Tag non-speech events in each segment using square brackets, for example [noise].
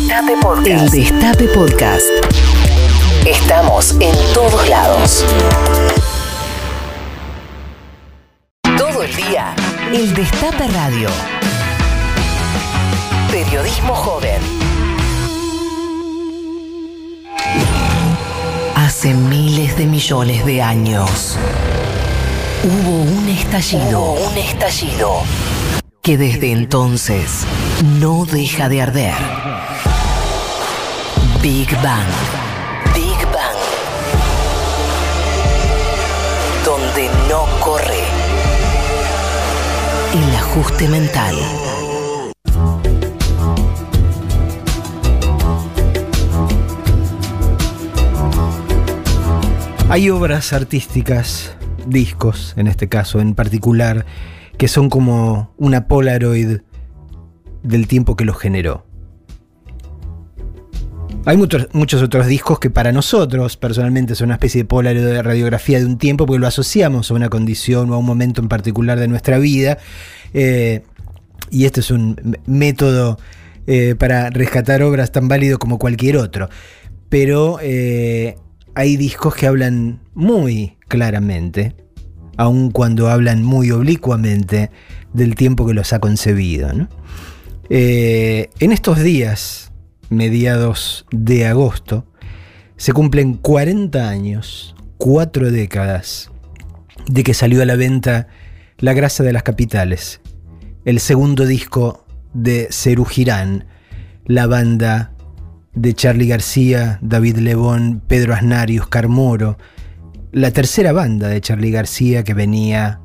Destape Podcast. El Destape Podcast. Estamos en todos lados. Todo el día. El Destape Radio. Periodismo joven. Hace miles de millones de años hubo un estallido. Hubo un estallido que desde entonces no deja de arder. Big Bang. Big Bang. Donde no corre el ajuste mental. Hay obras artísticas, discos en este caso en particular, que son como una Polaroid del tiempo que los generó. Hay muchos, otros discos que para nosotros personalmente son una especie de Polaroid de radiografía de un tiempo porque lo asociamos a una condición o a un momento en particular de nuestra vida. Eh, y este es un método eh, para rescatar obras tan válido como cualquier otro. Pero eh, hay discos que hablan muy claramente aun cuando hablan muy oblicuamente del tiempo que los ha concebido. En estos días, mediados de agosto, se cumplen 40 años, cuatro décadas, de que salió a la venta La Grasa de las Capitales, el segundo disco de Cerú Girán, la banda de Charlie García, David Lebón, Pedro Asnarius, Carmoro, la tercera banda de Charlie García que venía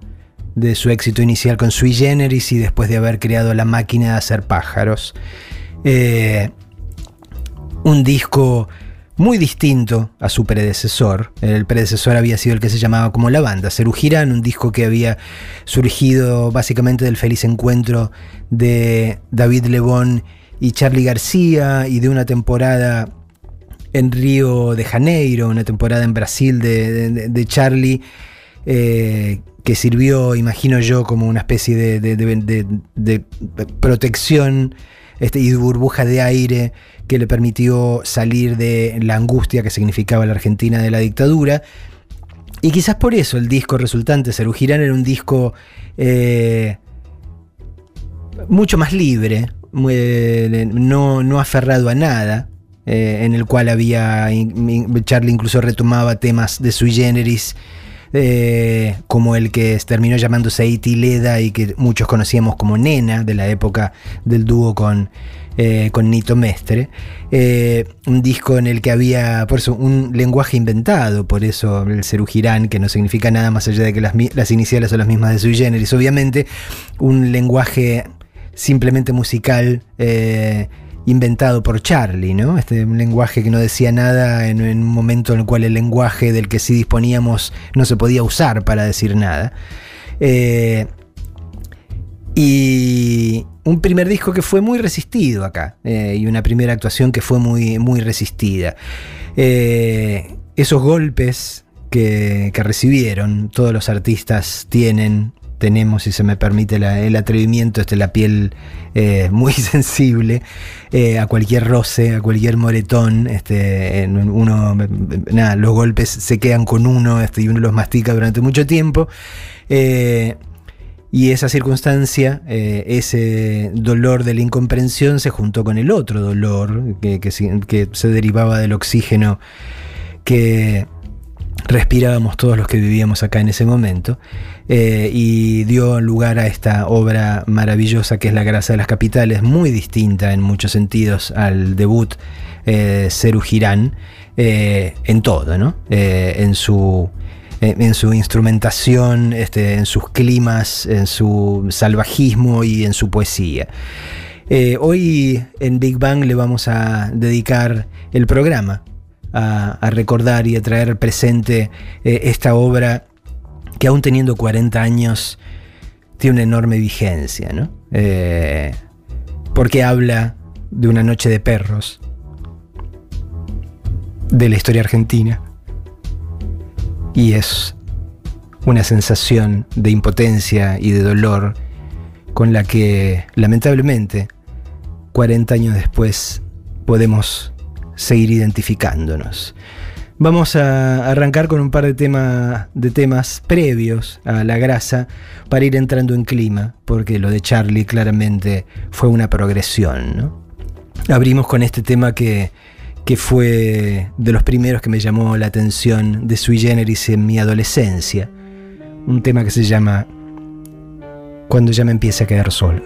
de su éxito inicial con Sui Generis y después de haber creado La máquina de hacer pájaros. Eh, un disco muy distinto a su predecesor. El predecesor había sido el que se llamaba como La Banda, Cerú Girán, un disco que había surgido básicamente del feliz encuentro de David Lebón y Charlie García y de una temporada en Río de Janeiro, una temporada en Brasil de, Charlie, eh, que sirvió, imagino yo, como una especie de, protección este, y burbuja de aire que le permitió salir de la angustia que significaba la Argentina de la dictadura. Y quizás por eso el disco resultante, Cerú Girán, era un disco eh, mucho más libre, no, no aferrado a nada, eh, en el cual había, Charlie incluso retomaba temas de sui generis, eh, como el que terminó llamándose Eiti Leda y que muchos conocíamos como Nena, de la época del dúo con, eh, con Nito Mestre. un disco en el que había, por eso, un lenguaje inventado, por eso el Cerugirán, que no significa nada más allá de que las, las iniciales son las mismas de sui generis, obviamente, un lenguaje simplemente musical inventado por Charlie, ¿no? Este lenguaje que no decía nada en, un momento en el cual el lenguaje del que sí disponíamos no se podía usar para decir nada. Eh, y un primer disco que fue muy resistido acá, eh, y una primera actuación que fue muy, muy resistida. Eh, esos golpes que recibieron, todos los artistas tienen tenemos, si se me permite el atrevimiento, este, la piel eh, [laughs] muy sensible eh, a cualquier roce, a cualquier moretón. Este, uno, nada, los golpes se quedan con uno este, y uno los mastica durante mucho tiempo. Eh, y esa circunstancia, ese dolor de la incomprensión se juntó con el otro dolor que, que se derivaba del oxígeno que respirábamos todos los que vivíamos acá en ese momento, eh, y dio lugar a esta obra maravillosa que es La Grasa de las Capitales, muy distinta en muchos sentidos al debut eh, Ceru Girán, eh, en todo, ¿no? en su en su instrumentación, este, en sus climas, en su salvajismo y en su poesía. hoy en Big Bang le vamos a dedicar el programa a, recordar y a traer presente eh, esta obra que aún teniendo 40 años tiene una enorme vigencia, ¿no? Eh, porque habla de una noche de perros, de la historia argentina, y es una sensación de impotencia y de dolor con la que lamentablemente 40 años después podemos seguir identificándonos. Vamos a arrancar con un par de, de temas previos a la grasa para ir entrando en clima, porque lo de Charlie claramente fue una progresión. Abrimos con este tema que, que fue de los primeros que me llamó la atención de Sui Generis en mi adolescencia. Un tema que se llama Cuando ya me empiece a quedar solo.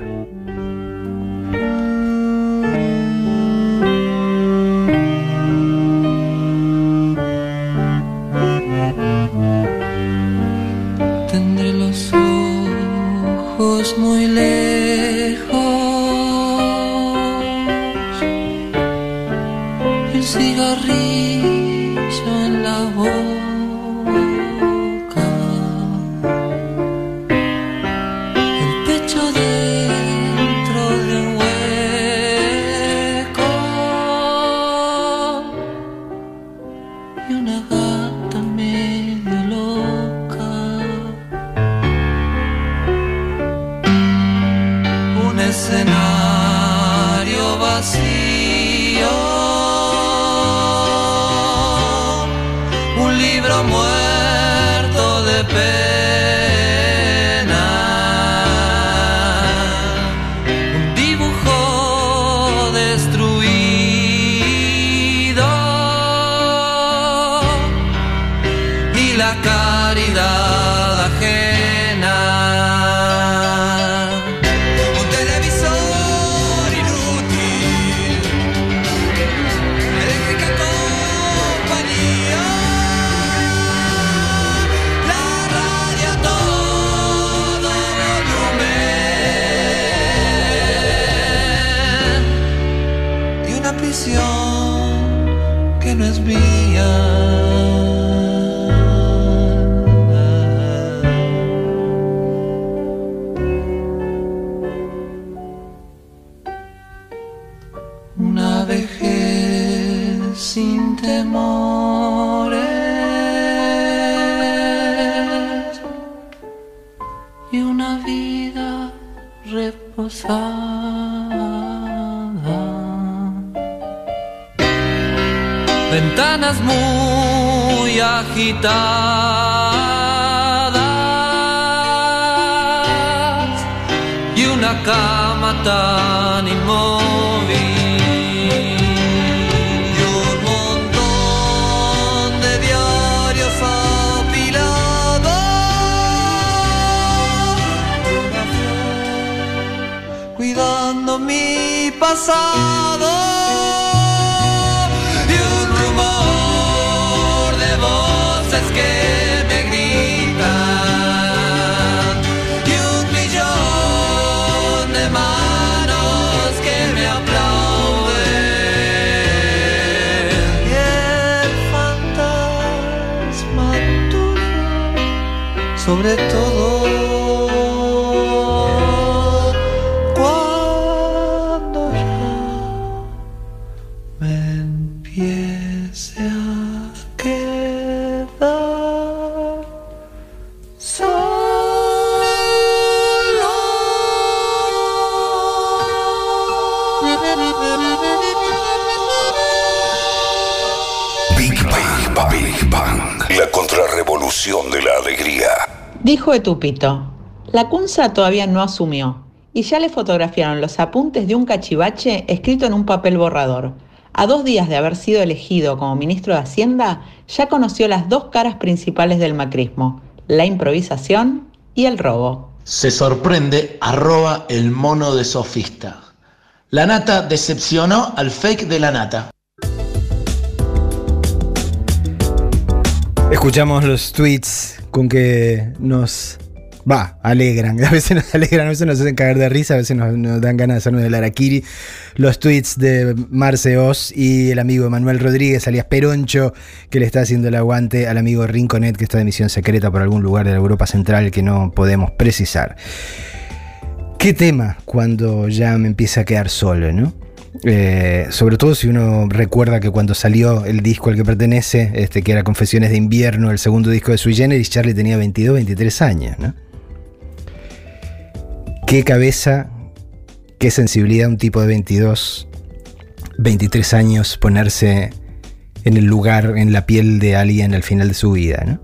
pintadas y una cama tan inmóvil. sobre todo cuando ya me empiece a quedar solo. Big Bang, Big la contrarrevolución de la alegría. Dijo Etupito, la Cunza todavía no asumió y ya le fotografiaron los apuntes de un cachivache escrito en un papel borrador. A dos días de haber sido elegido como ministro de Hacienda, ya conoció las dos caras principales del macrismo, la improvisación y el robo. Se sorprende, arroba el mono de sofista. La nata decepcionó al fake de la nata. Escuchamos los tweets con que nos va, alegran. [laughs] A veces nos alegran, a veces nos hacen caer de risa, a veces nos, dan ganas de hacernos del araquiri. Los tweets de Marce Oz y el amigo Manuel Rodríguez, alias Peroncho, que le está haciendo el aguante al amigo Rinconet, que está de misión secreta por algún lugar de la Europa Central que no podemos precisar. ¿Qué tema cuando ya me empieza a quedar solo, no? Eh, sobre todo si uno recuerda que cuando salió el disco al que pertenece, este, que era Confesiones de Invierno, el segundo disco de Sui Generis, Charlie tenía 22, 23 años. Qué cabeza, qué sensibilidad un tipo de 22 23 años ponerse en el lugar, en la piel de alguien al final de su vida, ¿no?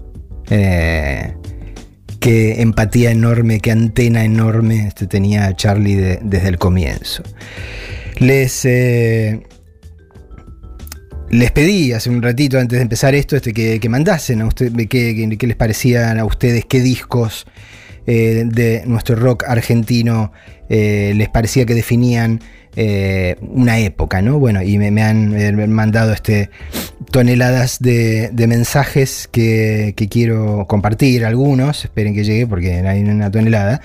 Eh, qué empatía enorme, qué antena enorme este tenía Charlie desde el comienzo. Les, eh, les pedí hace un ratito antes de empezar esto este, que, mandasen a ustedes qué, les parecían a ustedes, qué discos eh, de nuestro rock argentino les parecía que definían eh, una época, ¿no? Bueno, y me, han eh, mandado este, toneladas de, mensajes que, quiero compartir, algunos, esperen que llegue porque hay una tonelada.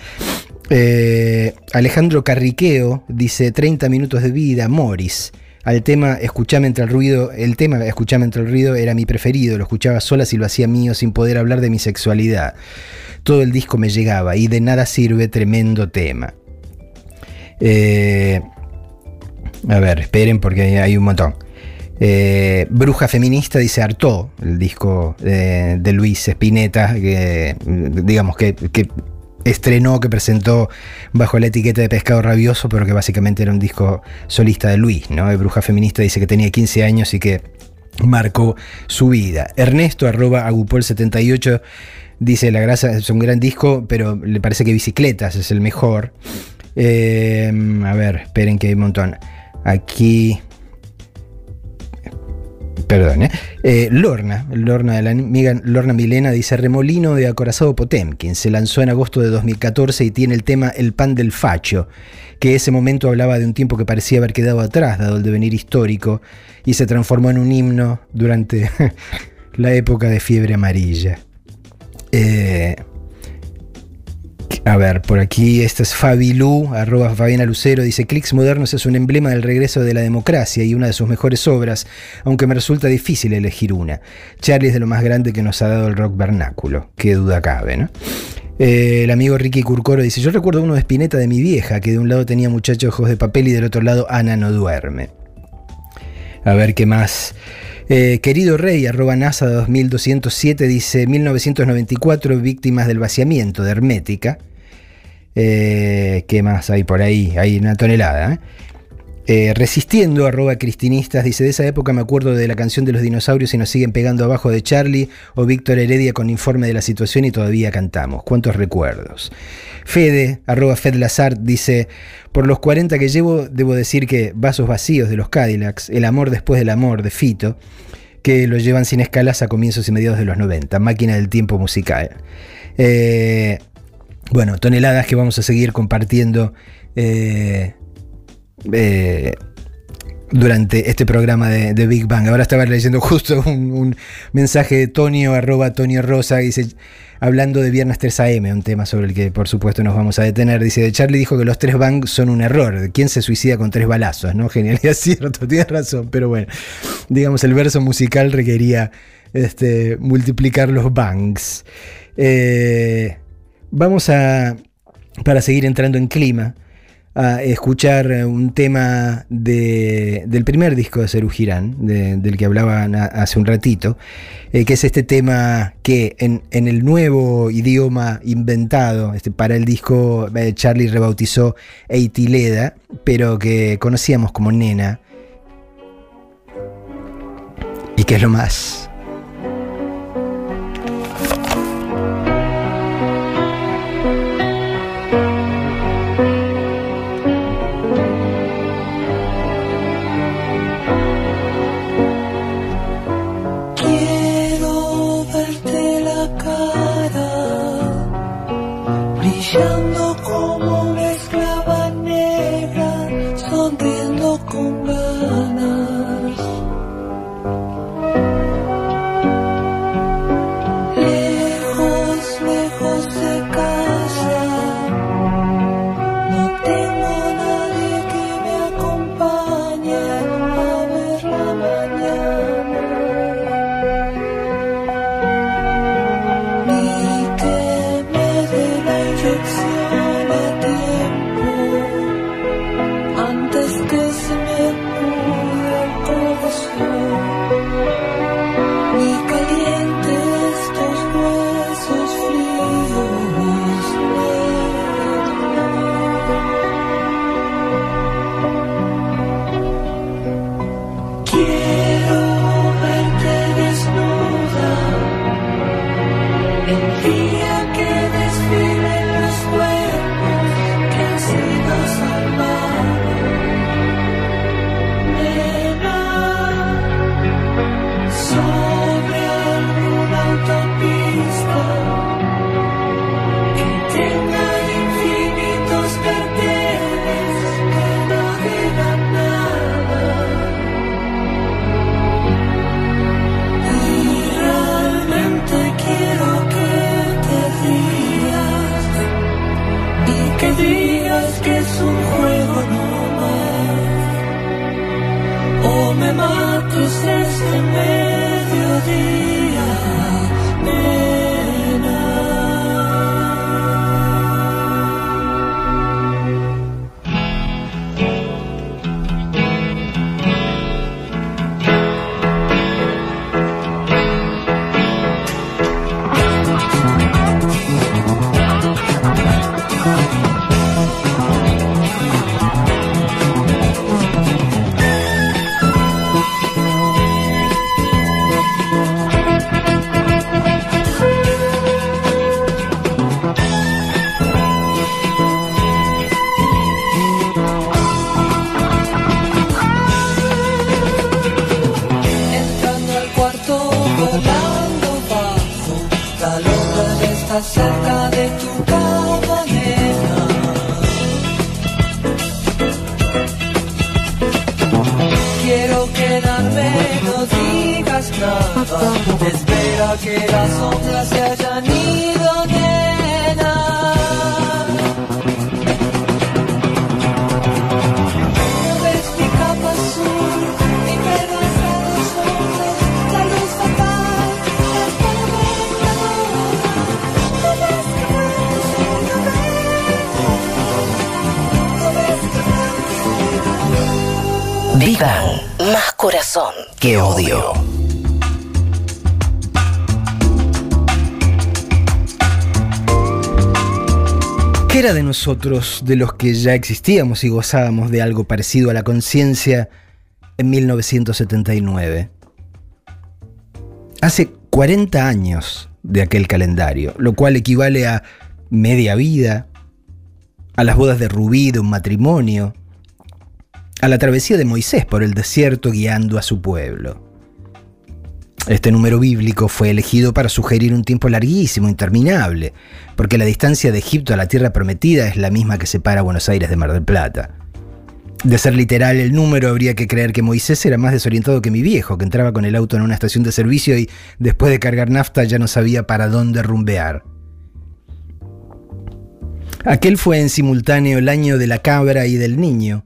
Eh, Alejandro Carriqueo dice 30 minutos de vida, Morris. Al tema Escuchame entre el ruido, el tema Escuchame entre el ruido era mi preferido, lo escuchaba sola y lo hacía mío sin poder hablar de mi sexualidad. Todo el disco me llegaba y de nada sirve tremendo tema. Eh, a ver, esperen porque hay un montón. Eh, Bruja Feminista dice Artó, el disco de, Luis Espineta, que digamos que, estrenó, que presentó bajo la etiqueta de Pescado Rabioso, pero que básicamente era un disco solista de Luis, ¿no? Bruja Feminista dice que tenía 15 años y que marcó su vida. Ernesto, arroba agupol78, dice La grasa es un gran disco, pero le parece que Bicicletas es el mejor. Eh, a ver, esperen que hay un montón. Aquí. Perdón, ¿eh? ¿eh? Lorna, Lorna la amiga Lorna Milena dice Remolino de Acorazado Potemkin. Se lanzó en agosto de 2014 y tiene el tema El pan del facho, que ese momento hablaba de un tiempo que parecía haber quedado atrás, dado el devenir histórico, y se transformó en un himno durante [laughs] la época de fiebre amarilla. Eh, a ver, por aquí, esta es Fabilu, arroba Fabiana Lucero, dice, Clicks Modernos es un emblema del regreso de la democracia y una de sus mejores obras, aunque me resulta difícil elegir una. Charlie es de lo más grande que nos ha dado el rock vernáculo, qué duda cabe, ¿no? Eh, el amigo Ricky Curcoro dice, yo recuerdo uno de Spinetta de mi vieja, que de un lado tenía muchachos ojos de papel y del otro lado Ana no duerme. A ver qué más. Eh, querido Rey, arroba NASA 2207, dice 1994, víctimas del vaciamiento de Hermética. Eh, ¿Qué más hay por ahí? Hay una tonelada. ¿eh? Eh, resistiendo, arroba cristinistas, dice, de esa época me acuerdo de la canción de los dinosaurios y nos siguen pegando abajo de Charlie o Víctor Heredia con informe de la situación y todavía cantamos. ¿Cuántos recuerdos? Fede, arroba Fed Lazard, dice, por los 40 que llevo, debo decir que Vasos Vacíos de los Cadillacs, El Amor Después del Amor de Fito, que lo llevan sin escalas a comienzos y mediados de los 90, máquina del tiempo musical. Eh, bueno, toneladas que vamos a seguir compartiendo eh, eh, durante este programa de, Big Bang. Ahora estaba leyendo [laughs] justo un, mensaje de Tonio, arroba Tonio Rosa, dice, hablando de Viernes 3 AM, un tema sobre el que por supuesto nos vamos a detener. Dice, Charlie dijo que los tres bangs son un error. ¿Quién se suicida con tres balazos? ¿No? [laughs] Genialidad, cierto, tienes razón, pero bueno, digamos, el verso musical requería este, multiplicar los bangs. Eh, Vamos a, para seguir entrando en clima, a escuchar un tema del primer disco de Serú Girán, del que hablaban hace un ratito, eh, que es este tema que en, el nuevo idioma inventado este, para el disco eh, Charlie rebautizó Eitileda, pero que conocíamos como Nena, y que es lo más antes más corazón que odio. ¿Qué era de nosotros, de los que ya existíamos y gozábamos de algo parecido a la conciencia en 1979? Hace 40 años de aquel calendario, lo cual equivale a media vida, a las bodas de Rubí de un matrimonio, a la travesía de Moisés por el desierto guiando a su pueblo. Este número bíblico fue elegido para sugerir un tiempo larguísimo, interminable, porque la distancia de Egipto a la tierra prometida es la misma que separa Buenos Aires de Mar del Plata. De ser literal el número, habría que creer que Moisés era más desorientado que mi viejo, que entraba con el auto en una estación de servicio y después de cargar nafta ya no sabía para dónde rumbear. Aquel fue en simultáneo el año de la cabra y del niño,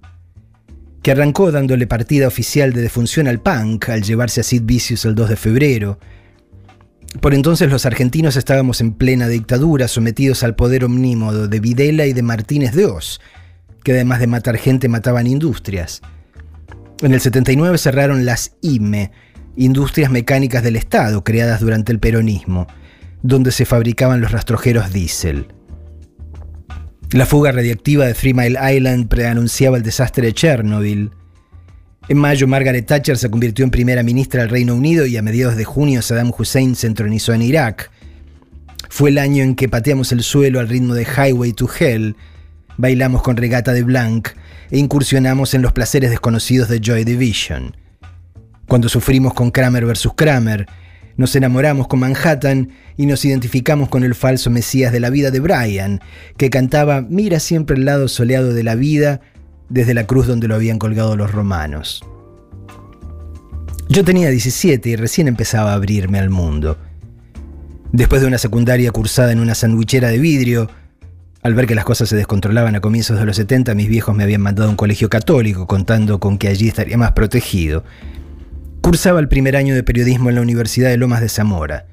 que arrancó dándole partida oficial de defunción al punk al llevarse a Sid Vicious el 2 de febrero. Por entonces los argentinos estábamos en plena dictadura, sometidos al poder omnímodo de Videla y de Martínez de Oz, que además de matar gente mataban industrias. En el 79 cerraron las IME, Industrias Mecánicas del Estado, creadas durante el peronismo, donde se fabricaban los rastrojeros diésel. La fuga radiactiva de Three Mile Island preanunciaba el desastre de Chernobyl. En mayo, Margaret Thatcher se convirtió en primera ministra del Reino Unido y a mediados de junio Saddam Hussein se entronizó en Irak. Fue el año en que pateamos el suelo al ritmo de Highway to Hell, bailamos con regata de Blanc e incursionamos en los placeres desconocidos de Joy Division. Cuando sufrimos con Kramer vs. Kramer, nos enamoramos con Manhattan y nos identificamos con el falso Mesías de la vida de Brian, que cantaba Mira siempre el lado soleado de la vida desde la cruz donde lo habían colgado los romanos. Yo tenía 17 y recién empezaba a abrirme al mundo. Después de una secundaria cursada en una sandwichera de vidrio, al ver que las cosas se descontrolaban a comienzos de los 70, mis viejos me habían mandado a un colegio católico contando con que allí estaría más protegido. Cursaba el primer año de periodismo en la Universidad de Lomas de Zamora.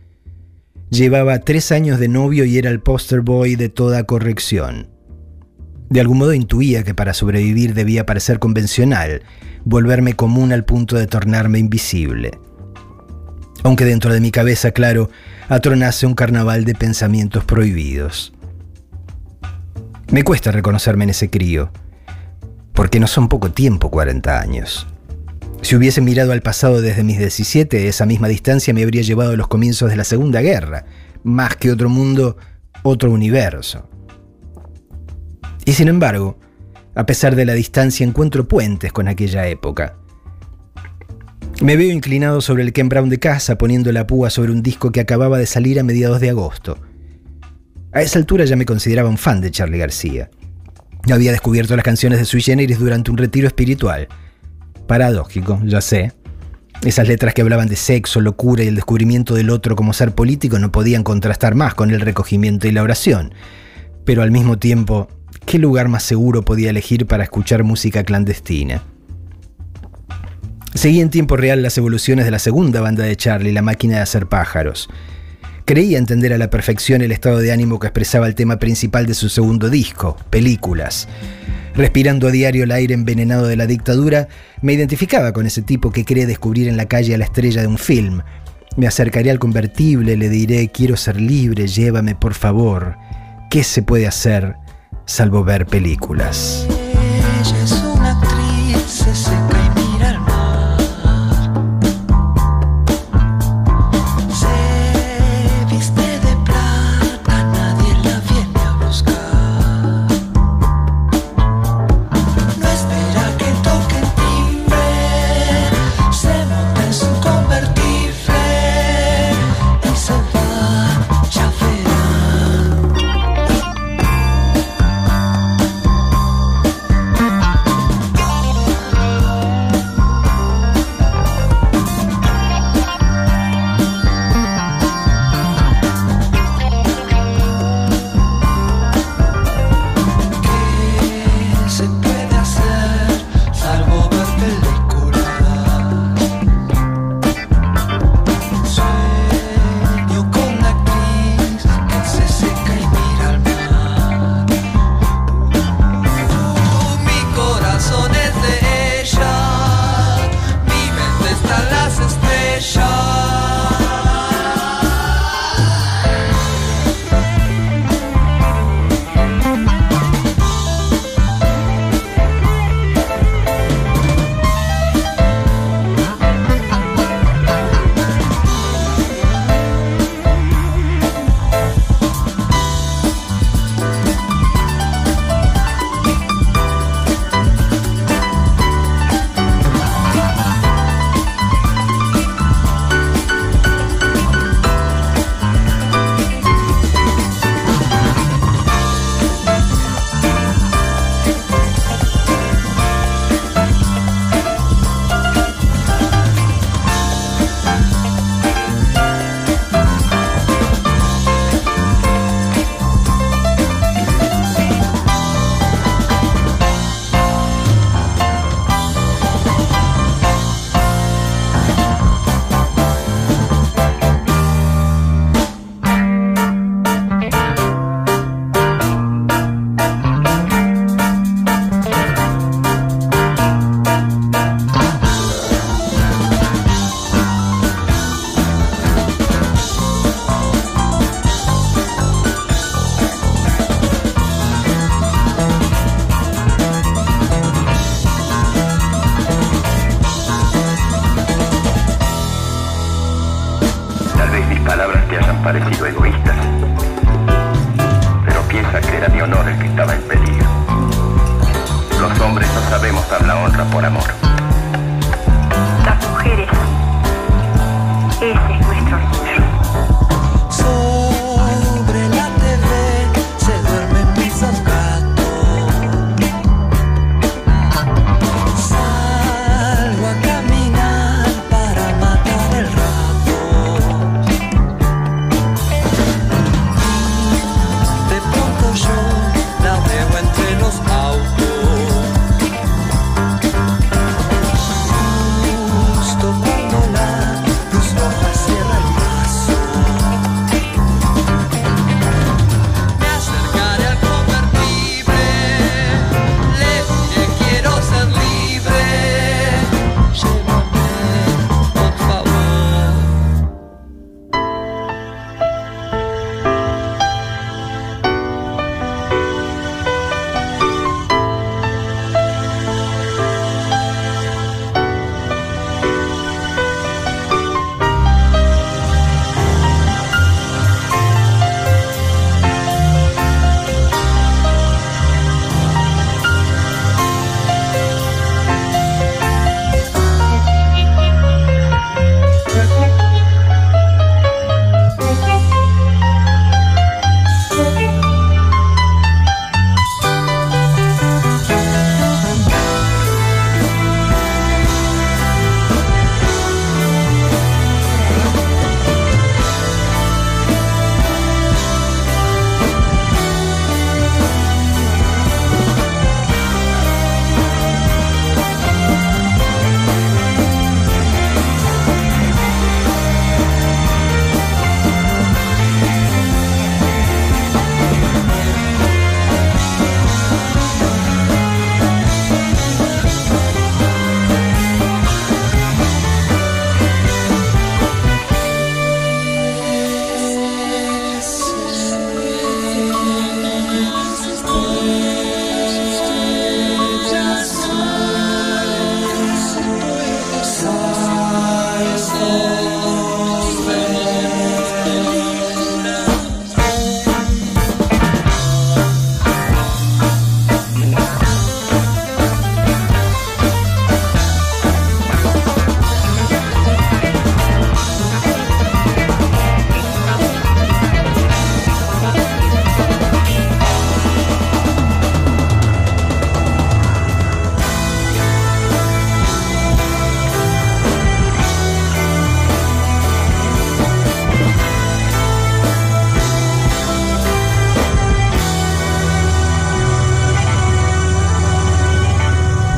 Llevaba tres años de novio y era el poster boy de toda corrección. De algún modo intuía que para sobrevivir debía parecer convencional, volverme común al punto de tornarme invisible. Aunque dentro de mi cabeza, claro, atronase un carnaval de pensamientos prohibidos. Me cuesta reconocerme en ese crío, porque no son poco tiempo 40 años. Si hubiese mirado al pasado desde mis 17, esa misma distancia me habría llevado a los comienzos de la Segunda Guerra, más que otro mundo, otro universo. Y sin embargo, a pesar de la distancia, encuentro puentes con aquella época. Me veo inclinado sobre el Ken Brown de casa, poniendo la púa sobre un disco que acababa de salir a mediados de agosto. A esa altura ya me consideraba un fan de Charlie García. Había descubierto las canciones de Sui Generis durante un retiro espiritual paradójico, ya sé. Esas letras que hablaban de sexo, locura y el descubrimiento del otro como ser político no podían contrastar más con el recogimiento y la oración. Pero al mismo tiempo, ¿qué lugar más seguro podía elegir para escuchar música clandestina? Seguí en tiempo real las evoluciones de la segunda banda de Charlie, La máquina de hacer pájaros. Creía entender a la perfección el estado de ánimo que expresaba el tema principal de su segundo disco, Películas. Respirando a diario el aire envenenado de la dictadura, me identificaba con ese tipo que cree descubrir en la calle a la estrella de un film. Me acercaré al convertible, le diré, quiero ser libre, llévame por favor. ¿Qué se puede hacer salvo ver películas? Ella es una actriz,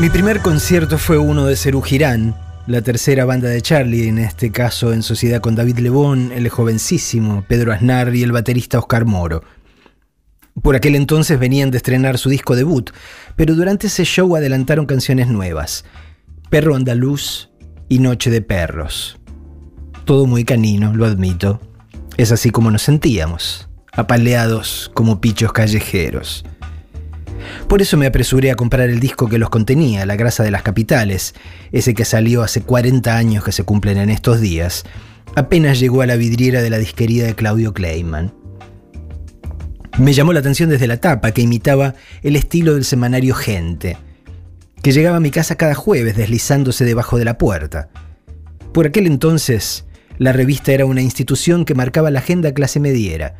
Mi primer concierto fue uno de Cerú Girán, la tercera banda de Charlie, en este caso en sociedad con David Lebón, el jovencísimo Pedro Aznar y el baterista Oscar Moro. Por aquel entonces venían de estrenar su disco debut, pero durante ese show adelantaron canciones nuevas, Perro Andaluz y Noche de Perros. Todo muy canino, lo admito. Es así como nos sentíamos, apaleados como pichos callejeros. Por eso me apresuré a comprar el disco que los contenía, La grasa de las capitales, ese que salió hace 40 años que se cumplen en estos días. Apenas llegó a la vidriera de la disquería de Claudio Kleiman. Me llamó la atención desde la tapa, que imitaba el estilo del semanario Gente, que llegaba a mi casa cada jueves deslizándose debajo de la puerta. Por aquel entonces, la revista era una institución que marcaba la agenda clase mediera.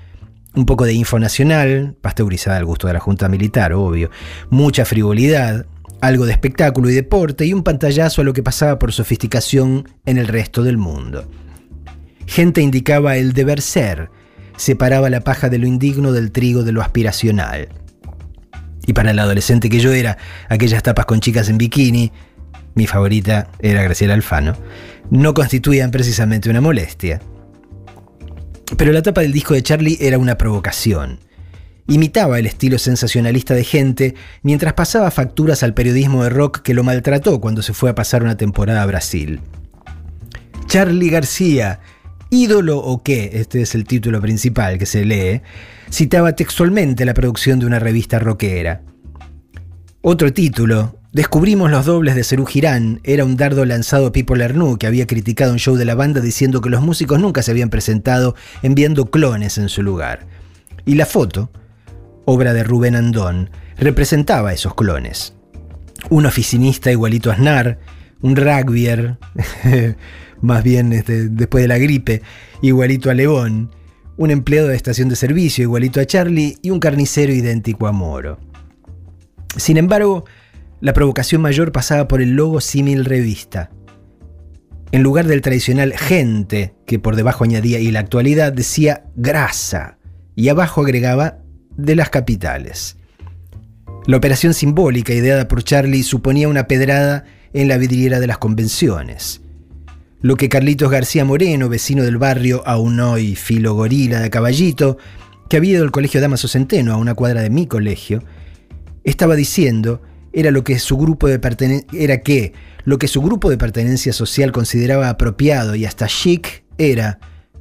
Un poco de info nacional, pasteurizada al gusto de la Junta Militar, obvio, mucha frivolidad, algo de espectáculo y deporte y un pantallazo a lo que pasaba por sofisticación en el resto del mundo. Gente indicaba el deber ser, separaba la paja de lo indigno del trigo de lo aspiracional. Y para el adolescente que yo era, aquellas tapas con chicas en bikini, mi favorita era Graciela Alfano, no constituían precisamente una molestia. Pero la tapa del disco de Charlie era una provocación. Imitaba el estilo sensacionalista de gente mientras pasaba facturas al periodismo de rock que lo maltrató cuando se fue a pasar una temporada a Brasil. Charlie García, ídolo o qué, este es el título principal que se lee, citaba textualmente la producción de una revista rockera. Otro título, Descubrimos los dobles de Cerú Girán, era un dardo lanzado a Pipo Lernoux que había criticado un show de la banda diciendo que los músicos nunca se habían presentado enviando clones en su lugar. Y la foto, obra de Rubén Andón, representaba esos clones. Un oficinista igualito a Aznar, un rugbyer, [laughs] más bien este, después de la gripe, igualito a León, un empleado de estación de servicio igualito a Charlie y un carnicero idéntico a Moro. Sin embargo, la provocación mayor pasaba por el logo símil revista. En lugar del tradicional gente, que por debajo añadía y la actualidad decía grasa, y abajo agregaba de las capitales. La operación simbólica ideada por Charlie suponía una pedrada en la vidriera de las convenciones. Lo que Carlitos García Moreno, vecino del barrio, aún hoy filo gorila de caballito, que había ido al colegio Damaso Centeno a una cuadra de mi colegio, estaba diciendo era lo que su grupo de era que lo que su grupo de pertenencia social consideraba apropiado y hasta chic era,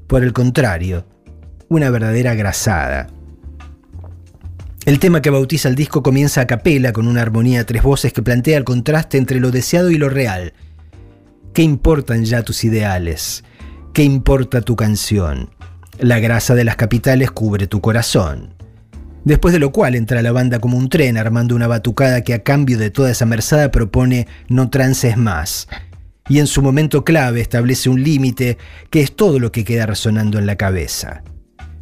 por el contrario, una verdadera grasada. El tema que bautiza el disco comienza a capela con una armonía a tres voces que plantea el contraste entre lo deseado y lo real. ¿Qué importan ya tus ideales? ¿Qué importa tu canción? La grasa de las capitales cubre tu corazón. Después de lo cual entra la banda como un tren armando una batucada que a cambio de toda esa merzada propone no trances más. Y en su momento clave establece un límite que es todo lo que queda resonando en la cabeza.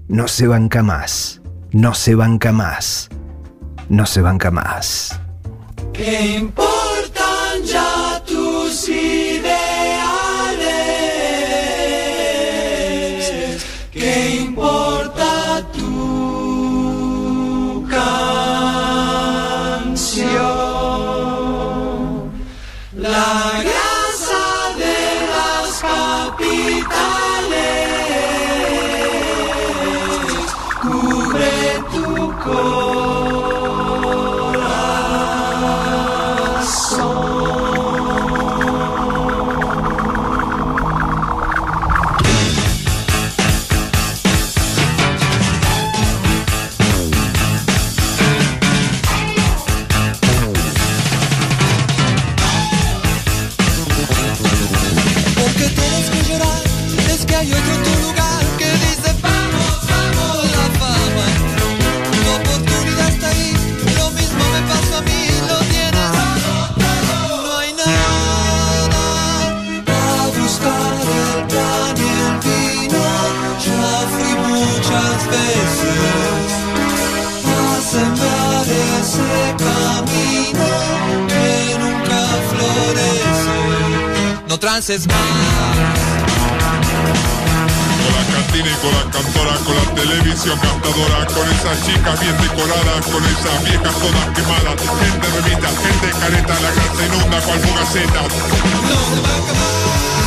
No se banca más, no se banca más, no se banca más. ¿Qué importan trances más. con la cantina y con la cantora, con la televisión gastadora, con esas chicas bien decoradas, con esas viejas todas quemadas, gente remita, gente careta, la casa inunda cual fugaceta. casa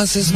No trances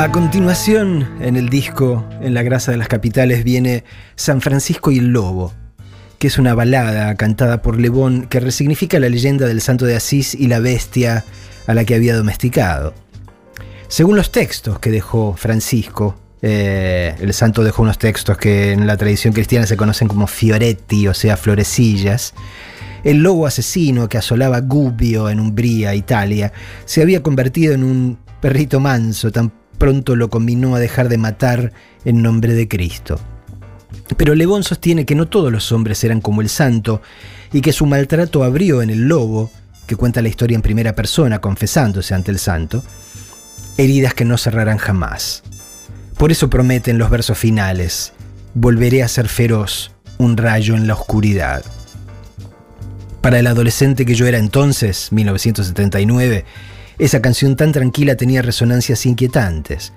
A continuación, en el disco En la grasa de las capitales viene San Francisco y el Lobo, que es una balada cantada por Le Bon que resignifica la leyenda del santo de Asís y la bestia a la que había domesticado. Según los textos que dejó Francisco, eh, el santo dejó unos textos que en la tradición cristiana se conocen como fioretti, o sea, florecillas. El lobo asesino que asolaba Gubbio en Umbría, Italia, se había convertido en un perrito manso, tan pronto lo combinó a dejar de matar en nombre de Cristo. Pero Lebón sostiene que no todos los hombres eran como el santo y que su maltrato abrió en el lobo, que cuenta la historia en primera persona confesándose ante el santo, heridas que no cerrarán jamás. Por eso promete en los versos finales, volveré a ser feroz, un rayo en la oscuridad. Para el adolescente que yo era entonces, 1979, esa canción tan tranquila tenía resonancias inquietantes,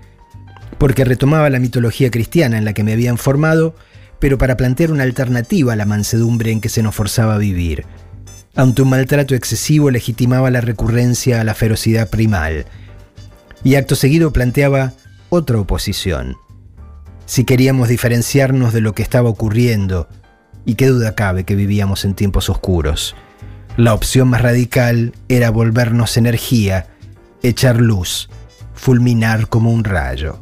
porque retomaba la mitología cristiana en la que me habían formado, pero para plantear una alternativa a la mansedumbre en que se nos forzaba a vivir. Ante un maltrato excesivo legitimaba la recurrencia a la ferocidad primal, y acto seguido planteaba otra oposición. Si queríamos diferenciarnos de lo que estaba ocurriendo, y qué duda cabe que vivíamos en tiempos oscuros, la opción más radical era volvernos energía, echar luz, fulminar como un rayo.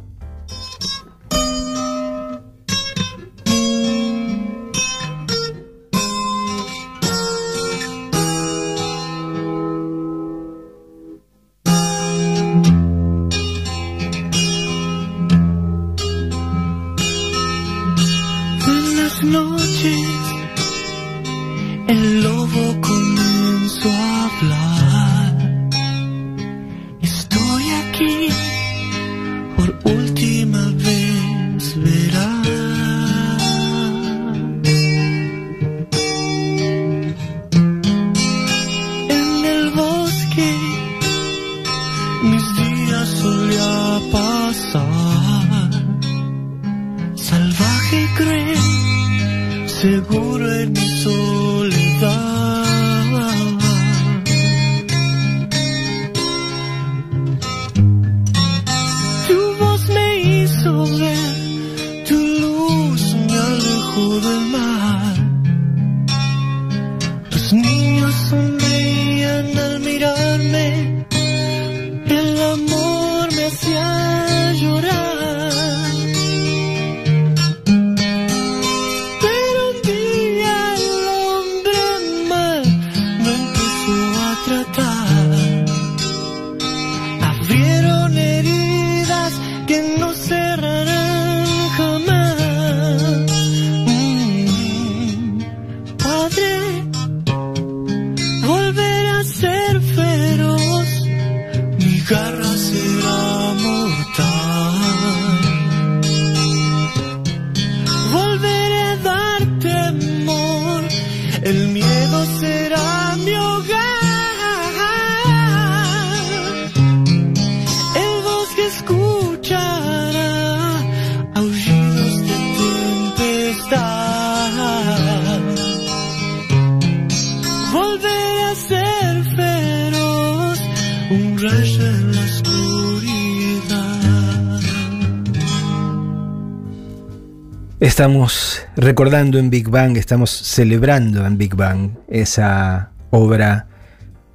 Estamos recordando en Big Bang, estamos celebrando en Big Bang esa obra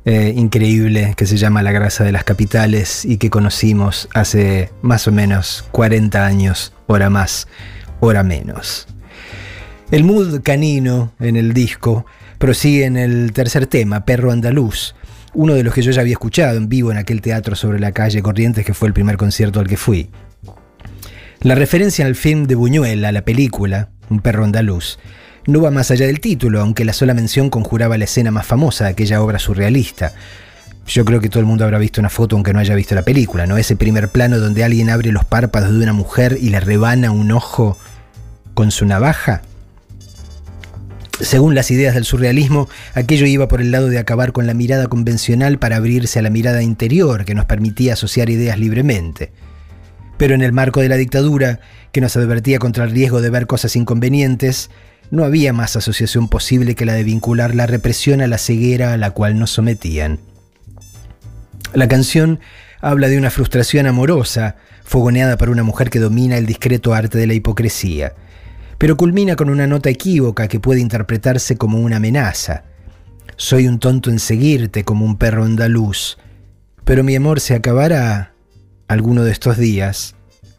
eh, increíble que se llama La grasa de las capitales y que conocimos hace más o menos 40 años, hora más, hora menos. El mood canino en el disco prosigue en el tercer tema, Perro Andaluz, uno de los que yo ya había escuchado en vivo en aquel teatro sobre la calle Corrientes que fue el primer concierto al que fui. La referencia al film de Buñuel, a la película, Un perro andaluz, no va más allá del título, aunque la sola mención conjuraba la escena más famosa de aquella obra surrealista. Yo creo que todo el mundo habrá visto una foto aunque no haya visto la película, ¿no? Ese primer plano donde alguien abre los párpados de una mujer y le rebana un ojo con su navaja. Según las ideas del surrealismo, aquello iba por el lado de acabar con la mirada convencional para abrirse a la mirada interior que nos permitía asociar ideas libremente. Pero en el marco de la dictadura, que nos advertía contra el riesgo de ver cosas inconvenientes, no había más asociación posible que la de vincular la represión a la ceguera a la cual nos sometían. La canción habla de una frustración amorosa, fogoneada por una mujer que domina el discreto arte de la hipocresía, pero culmina con una nota equívoca que puede interpretarse como una amenaza. Soy un tonto en seguirte como un perro andaluz, pero mi amor se acabará alguno de estos días,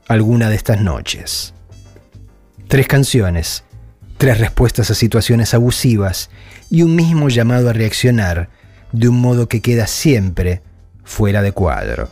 alguna de estas noches. Tres canciones, tres respuestas a situaciones abusivas y un mismo llamado a reaccionar de un modo que queda siempre fuera de cuadro.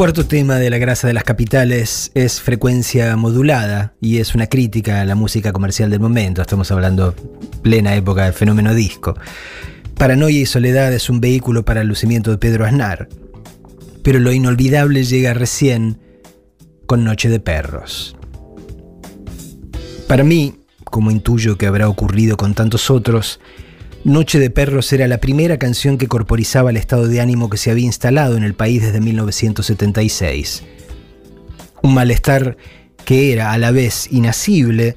Cuarto tema de La grasa de las capitales es frecuencia modulada y es una crítica a la música comercial del momento. Estamos hablando plena época del fenómeno disco. Paranoia y soledad es un vehículo para el lucimiento de Pedro Aznar. Pero lo inolvidable llega recién con Noche de Perros. Para mí, como intuyo que habrá ocurrido con tantos otros, Noche de Perros era la primera canción que corporizaba el estado de ánimo que se había instalado en el país desde 1976. Un malestar que era a la vez inasible,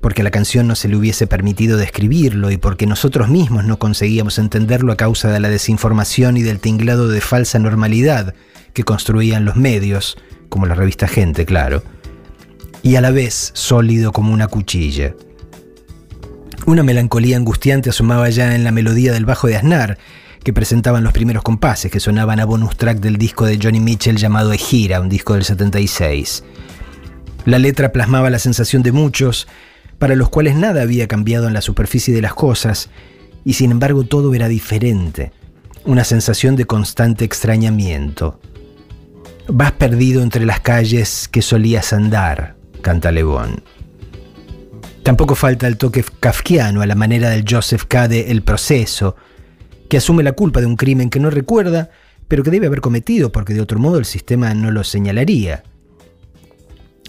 porque a la canción no se le hubiese permitido describirlo y porque nosotros mismos no conseguíamos entenderlo a causa de la desinformación y del tinglado de falsa normalidad que construían los medios, como la revista Gente, claro, y a la vez sólido como una cuchilla. Una melancolía angustiante asomaba ya en la melodía del bajo de Aznar, que presentaban los primeros compases que sonaban a bonus track del disco de Johnny Mitchell llamado Ejira, un disco del 76. La letra plasmaba la sensación de muchos, para los cuales nada había cambiado en la superficie de las cosas, y sin embargo todo era diferente, una sensación de constante extrañamiento. Vas perdido entre las calles que solías andar, canta Lebón. Tampoco falta el toque kafkiano a la manera del Joseph K. de El Proceso, que asume la culpa de un crimen que no recuerda, pero que debe haber cometido porque de otro modo el sistema no lo señalaría.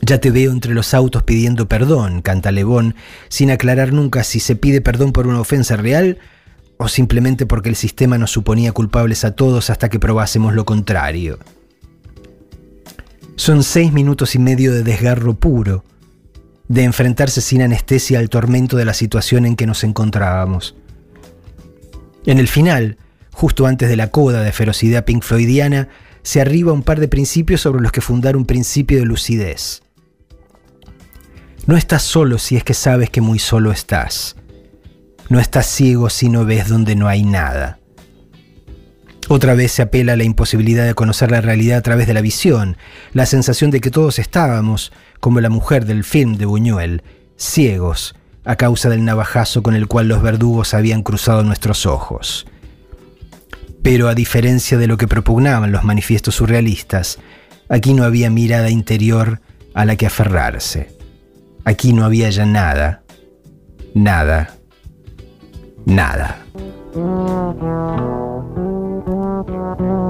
Ya te veo entre los autos pidiendo perdón, canta Lebón, sin aclarar nunca si se pide perdón por una ofensa real o simplemente porque el sistema nos suponía culpables a todos hasta que probásemos lo contrario. Son seis minutos y medio de desgarro puro, de enfrentarse sin anestesia al tormento de la situación en que nos encontrábamos. En el final, justo antes de la coda de ferocidad pink floydiana, se arriba un par de principios sobre los que fundar un principio de lucidez. No estás solo si es que sabes que muy solo estás. No estás ciego si no ves donde no hay nada. Otra vez se apela a la imposibilidad de conocer la realidad a través de la visión, la sensación de que todos estábamos, como la mujer del film de Buñuel, ciegos a causa del navajazo con el cual los verdugos habían cruzado nuestros ojos. Pero a diferencia de lo que propugnaban los manifiestos surrealistas, aquí no había mirada interior a la que aferrarse. Aquí no había ya nada, nada, nada. Esta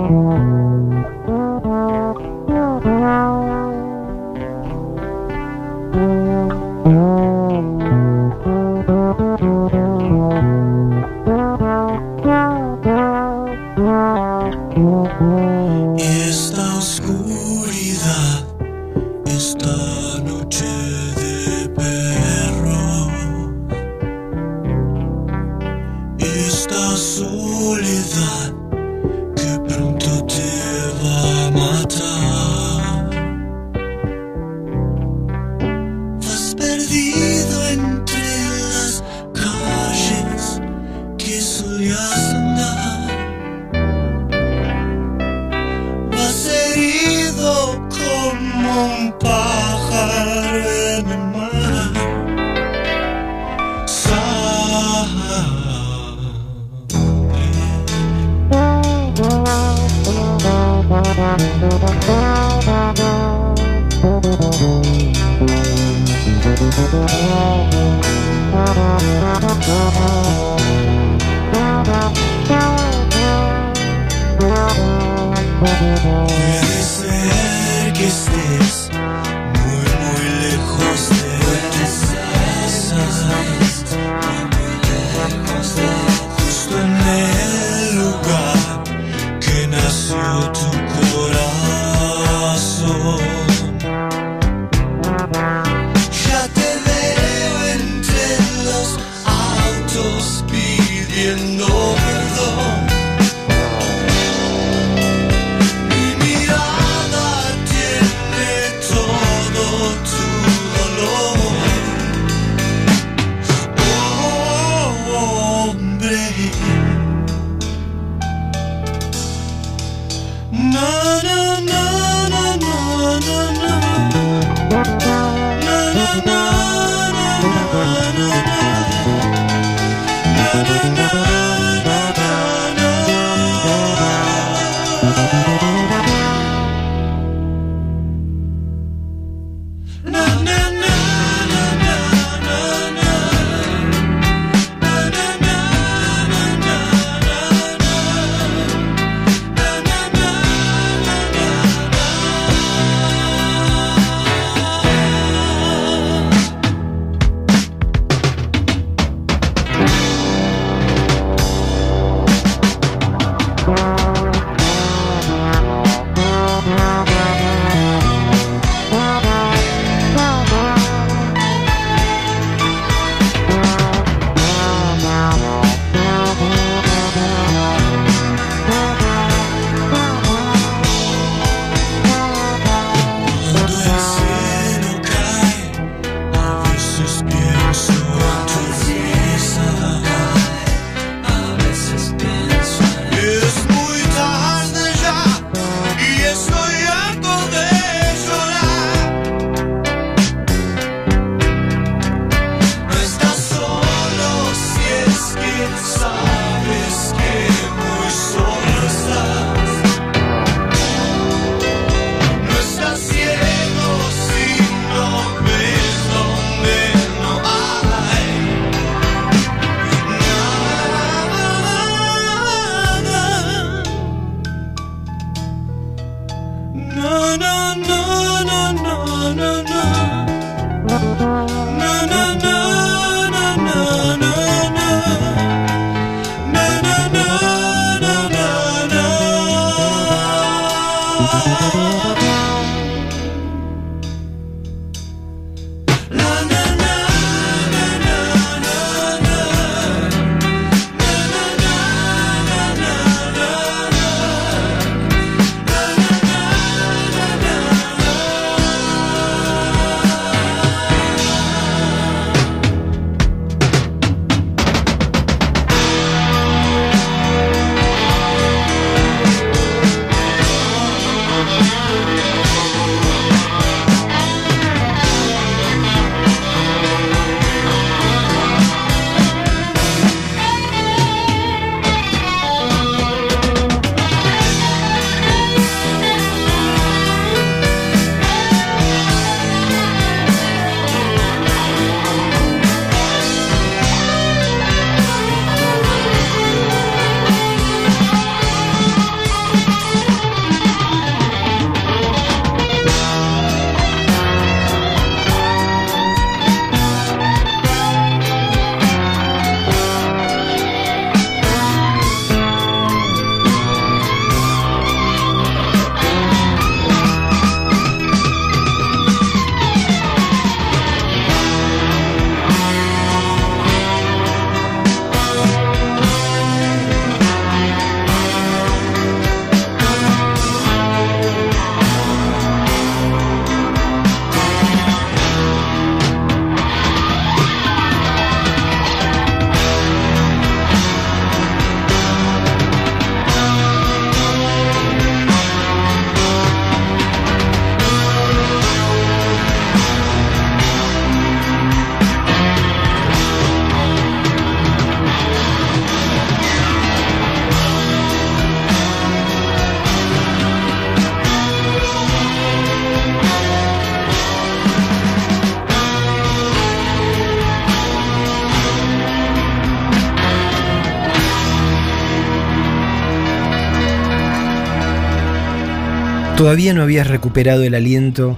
Todavía no habías recuperado el aliento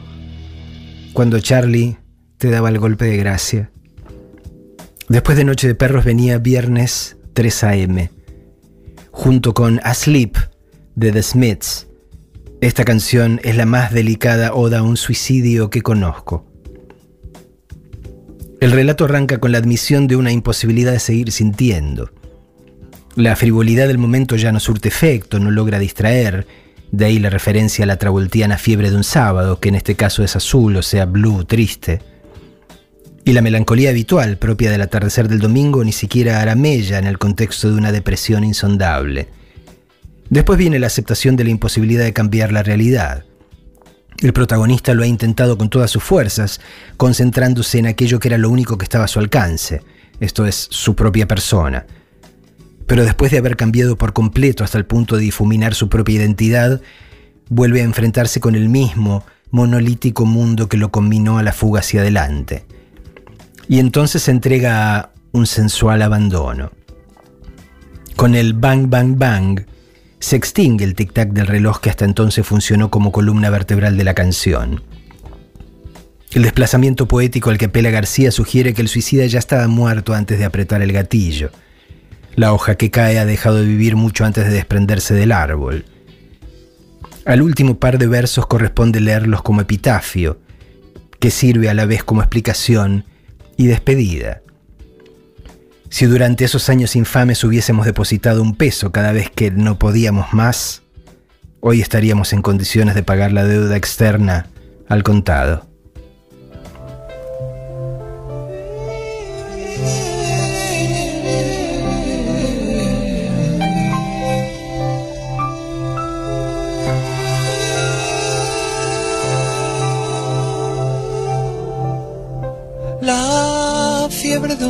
cuando Charlie te daba el golpe de gracia. Después de Noche de Perros venía viernes 3 a.m. Junto con Asleep de The Smiths. Esta canción es la más delicada oda a un suicidio que conozco. El relato arranca con la admisión de una imposibilidad de seguir sintiendo. La frivolidad del momento ya no surte efecto, no logra distraer, de ahí la referencia a la travoltiana fiebre de un sábado, que en este caso es azul, o sea, blue, triste. Y la melancolía habitual, propia del atardecer del domingo, ni siquiera hará mella en el contexto de una depresión insondable. Después viene la aceptación de la imposibilidad de cambiar la realidad. El protagonista lo ha intentado con todas sus fuerzas, concentrándose en aquello que era lo único que estaba a su alcance, esto es, su propia persona. Pero después de haber cambiado por completo hasta el punto de difuminar su propia identidad, vuelve a enfrentarse con el mismo monolítico mundo que lo combinó a la fuga hacia adelante. Y entonces se entrega a un sensual abandono. Con el bang bang bang, se extingue el tic-tac del reloj que hasta entonces funcionó como columna vertebral de la canción. El desplazamiento poético al que apela García sugiere que el suicida ya estaba muerto antes de apretar el gatillo. La hoja que cae ha dejado de vivir mucho antes de desprenderse del árbol. Al último par de versos corresponde leerlos como epitafio, que sirve a la vez como explicación y despedida. Si durante esos años infames hubiésemos depositado un peso cada vez que no podíamos más, hoy estaríamos en condiciones de pagar la deuda externa al contado.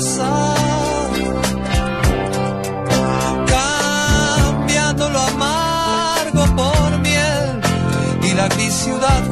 peligrosa. Cambiando lo amargo por miel y la gris ciudad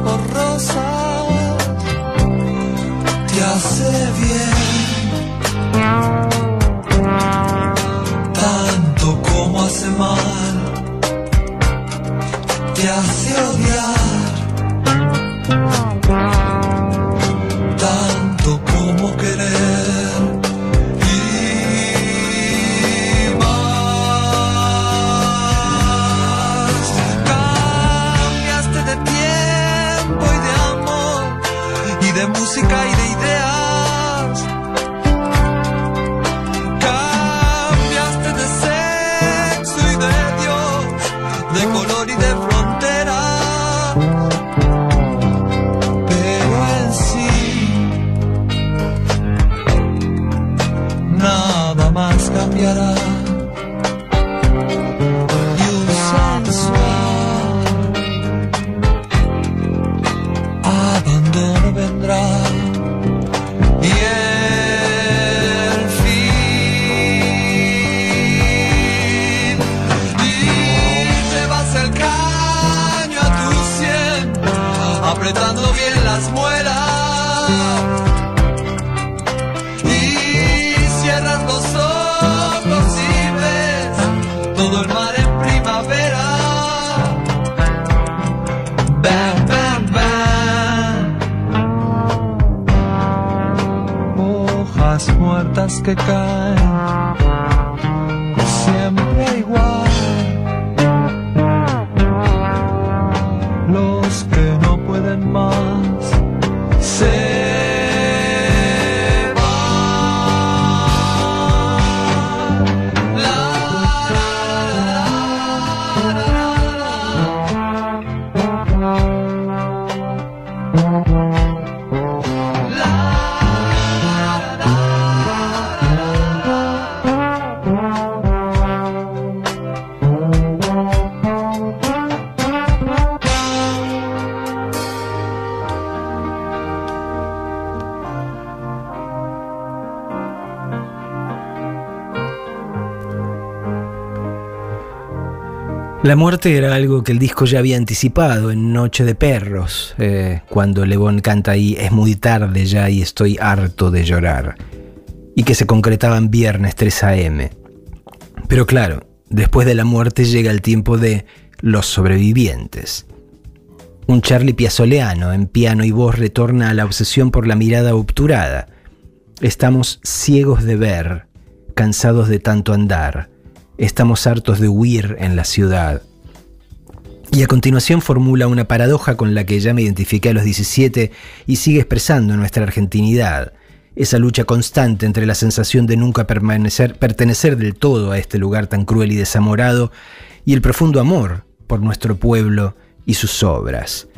La muerte era algo que el disco ya había anticipado en Noche de Perros, eh, cuando Lebón canta ahí Es muy tarde ya y estoy harto de llorar, y que se concretaba en viernes 3 a.m. Pero claro, después de la muerte llega el tiempo de Los sobrevivientes. Un Charlie Piazzoleano en piano y voz retorna a la obsesión por la mirada obturada. Estamos ciegos de ver, cansados de tanto andar. Estamos hartos de huir en la ciudad. Y a continuación formula una paradoja con la que ya me identifiqué a los 17 y sigue expresando nuestra argentinidad. Esa lucha constante entre la sensación de nunca permanecer, pertenecer del todo a este lugar tan cruel y desamorado y el profundo amor por nuestro pueblo y sus obras.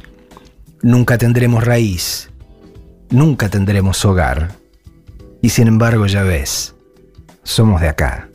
Nunca tendremos raíz, nunca tendremos hogar. Y sin embargo, ya ves, somos de acá.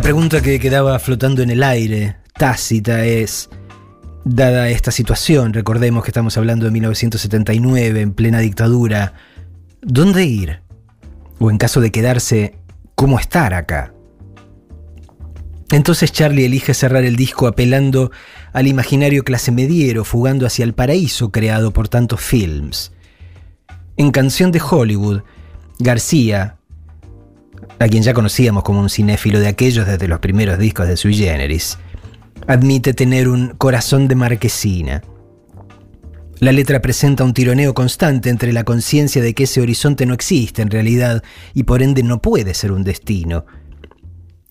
La pregunta que quedaba flotando en el aire, tácita, es, dada esta situación, recordemos que estamos hablando de 1979, en plena dictadura, ¿dónde ir? O en caso de quedarse, ¿cómo estar acá? Entonces Charlie elige cerrar el disco apelando al imaginario clase mediero, fugando hacia el paraíso creado por tantos films. En Canción de Hollywood, García, a quien ya conocíamos como un cinéfilo de aquellos desde los primeros discos de Sui Generis, admite tener un corazón de marquesina. La letra presenta un tironeo constante entre la conciencia de que ese horizonte no existe en realidad y por ende no puede ser un destino.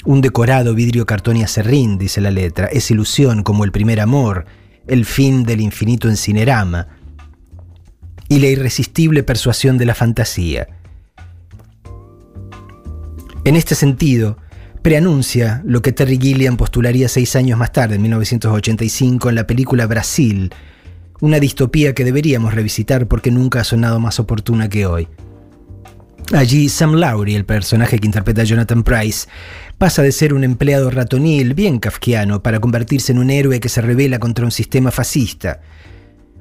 Un decorado vidrio cartón y acerrín, dice la letra, es ilusión como el primer amor, el fin del infinito en cinerama y la irresistible persuasión de la fantasía. En este sentido, preanuncia lo que Terry Gilliam postularía seis años más tarde, en 1985, en la película Brasil, una distopía que deberíamos revisitar porque nunca ha sonado más oportuna que hoy. Allí Sam Lowry, el personaje que interpreta a Jonathan Price, pasa de ser un empleado ratonil bien kafkiano para convertirse en un héroe que se revela contra un sistema fascista.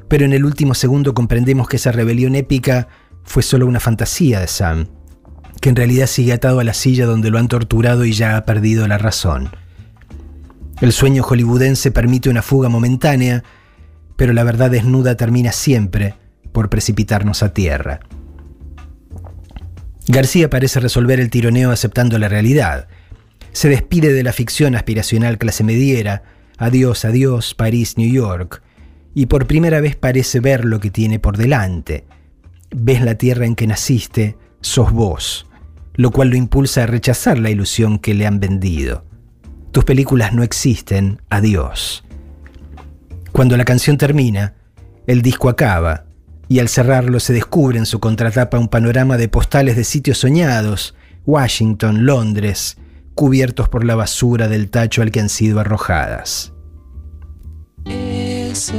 Pero en el último segundo comprendemos que esa rebelión épica fue solo una fantasía de Sam, que en realidad sigue atado a la silla donde lo han torturado y ya ha perdido la razón. El sueño hollywoodense permite una fuga momentánea, pero la verdad desnuda termina siempre por precipitarnos a tierra. García parece resolver el tironeo aceptando la realidad. Se despide de la ficción aspiracional clase mediera, adiós, adiós, París, New York, y por primera vez parece ver lo que tiene por delante. Ves la tierra en que naciste, sos vos, lo cual lo impulsa a rechazar la ilusión que le han vendido. Tus películas no existen, adiós. Cuando la canción termina, el disco acaba, y al cerrarlo se descubre en su contratapa un panorama de postales de sitios soñados, Washington, Londres, cubiertos por la basura del tacho al que han sido arrojadas. Es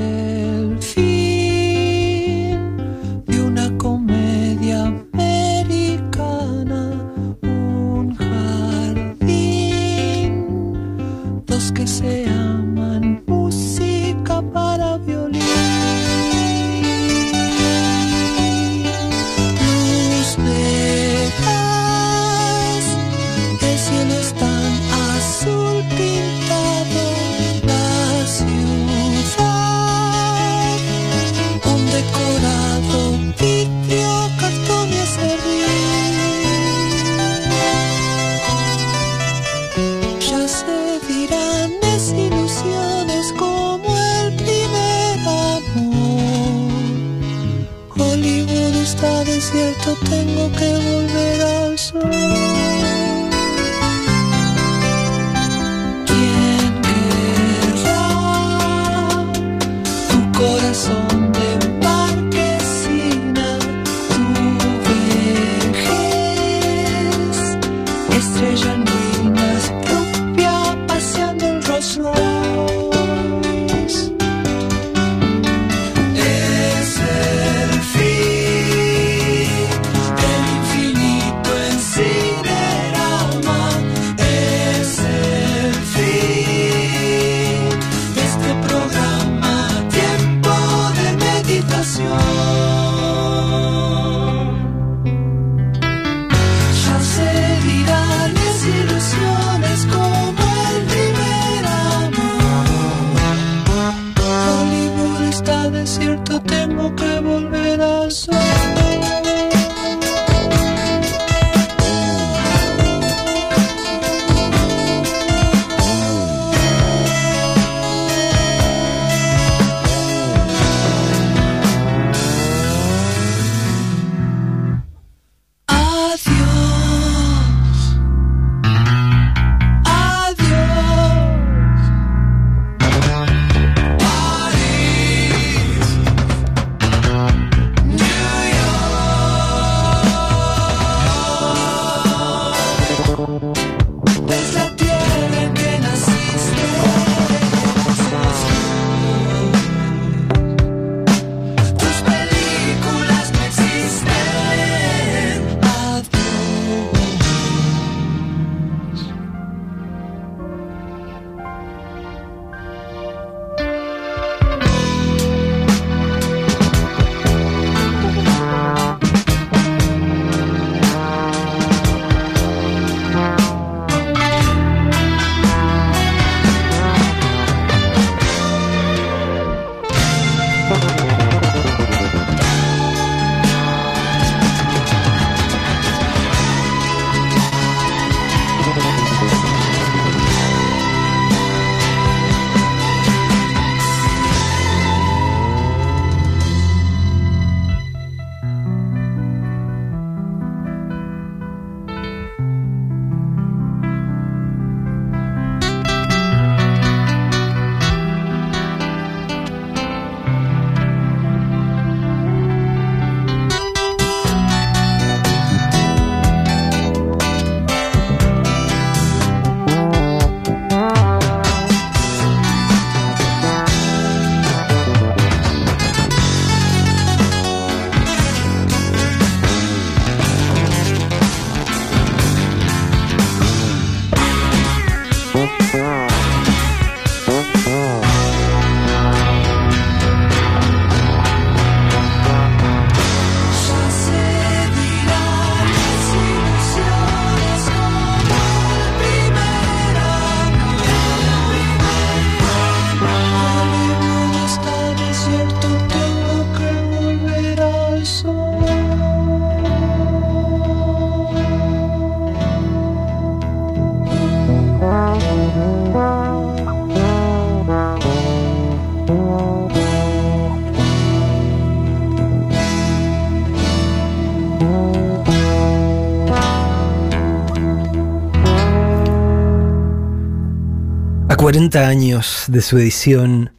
40 años de su edición,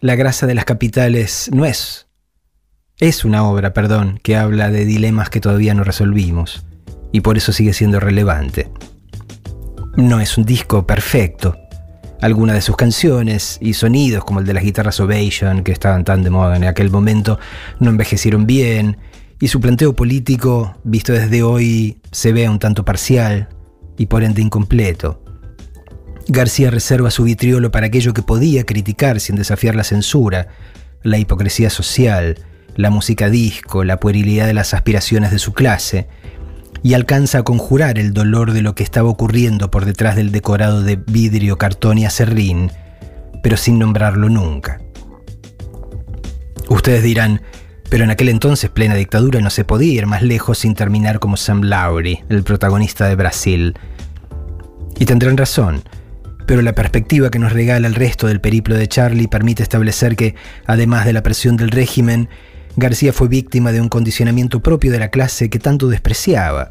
La grasa de las capitales no es. Es una obra, perdón, que habla de dilemas que todavía no resolvimos y por eso sigue siendo relevante. No es un disco perfecto. Algunas de sus canciones y sonidos, como el de las guitarras Ovation, que estaban tan de moda en aquel momento, no envejecieron bien, y su planteo político, visto desde hoy, se ve un tanto parcial y por ende incompleto. García reserva su vitriolo para aquello que podía criticar sin desafiar la censura, la hipocresía social, la música disco, la puerilidad de las aspiraciones de su clase, y alcanza a conjurar el dolor de lo que estaba ocurriendo por detrás del decorado de vidrio, cartón y acerrín, pero sin nombrarlo nunca. Ustedes dirán, pero en aquel entonces, plena dictadura, no se podía ir más lejos sin terminar como Sam Lowry, el protagonista de Brasil. Y tendrán razón, pero la perspectiva que nos regala el resto del periplo de Charlie permite establecer que, además de la presión del régimen, García fue víctima de un condicionamiento propio de la clase que tanto despreciaba.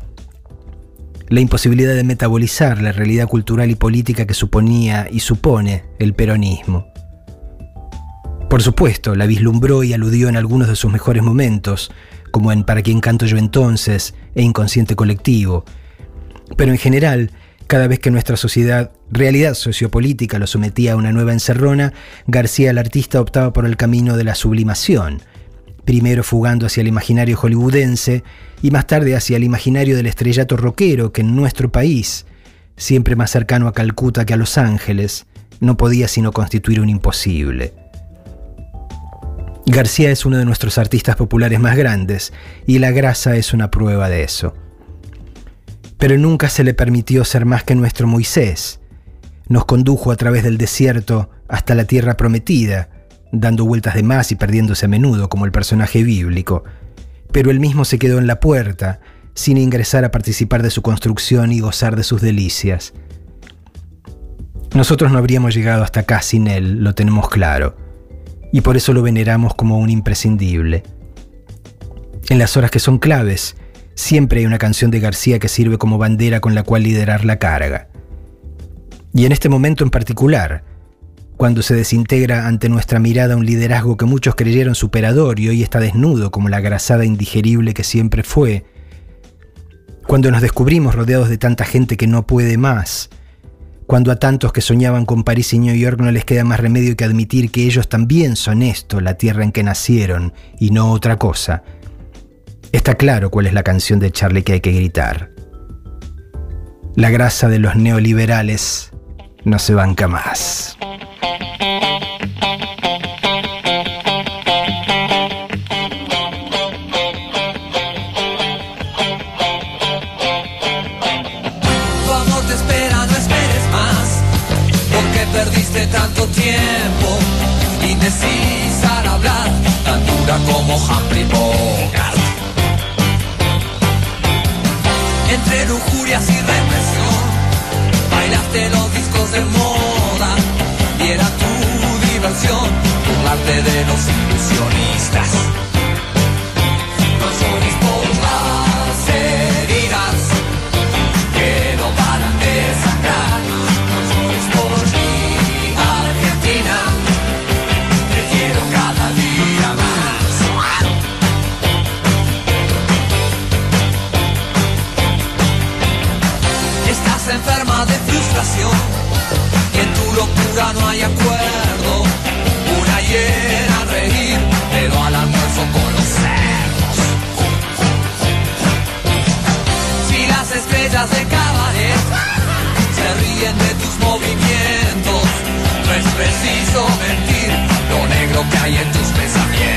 La imposibilidad de metabolizar la realidad cultural y política que suponía y supone el peronismo. Por supuesto, la vislumbró y aludió en algunos de sus mejores momentos, como en Para quién canto yo entonces e Inconsciente colectivo. Pero en general, cada vez que nuestra sociedad, realidad sociopolítica, lo sometía a una nueva encerrona, García el artista optaba por el camino de la sublimación, primero fugando hacia el imaginario hollywoodense y más tarde hacia el imaginario del estrellato rockero que en nuestro país, siempre más cercano a Calcuta que a Los Ángeles, no podía sino constituir un imposible. García es uno de nuestros artistas populares más grandes y La Grasa es una prueba de eso. Pero nunca se le permitió ser más que nuestro Moisés. Nos condujo a través del desierto hasta la tierra prometida, dando vueltas de más y perdiéndose a menudo como el personaje bíblico. Pero él mismo se quedó en la puerta, sin ingresar a participar de su construcción y gozar de sus delicias. Nosotros no habríamos llegado hasta acá sin él, lo tenemos claro, y por eso lo veneramos como un imprescindible. En las horas que son claves, siempre hay una canción de García que sirve como bandera con la cual liderar la carga. Y en este momento en particular, cuando se desintegra ante nuestra mirada un liderazgo que muchos creyeron superador y hoy está desnudo como la grasada indigerible que siempre fue, cuando nos descubrimos rodeados de tanta gente que no puede más, cuando a tantos que soñaban con París y New York no les queda más remedio que admitir que ellos también son esto, la tierra en que nacieron, y no otra cosa, está claro cuál es la canción de Charlie que hay que gritar. La grasa de los neoliberales no se banca más. Tanto tiempo, indecisa al hablar, tan dura como Humphrey Bogart. Entre lujurias y represión, bailaste los discos de moda, y era tu diversión, burlarte de los ilusionistas. No hay acuerdo. Una hiena a reír, pero al almuerzo con los cerdos. Si las estrellas de cabaret se ríen de tus movimientos, no es preciso mentir lo negro que hay en tus pensamientos.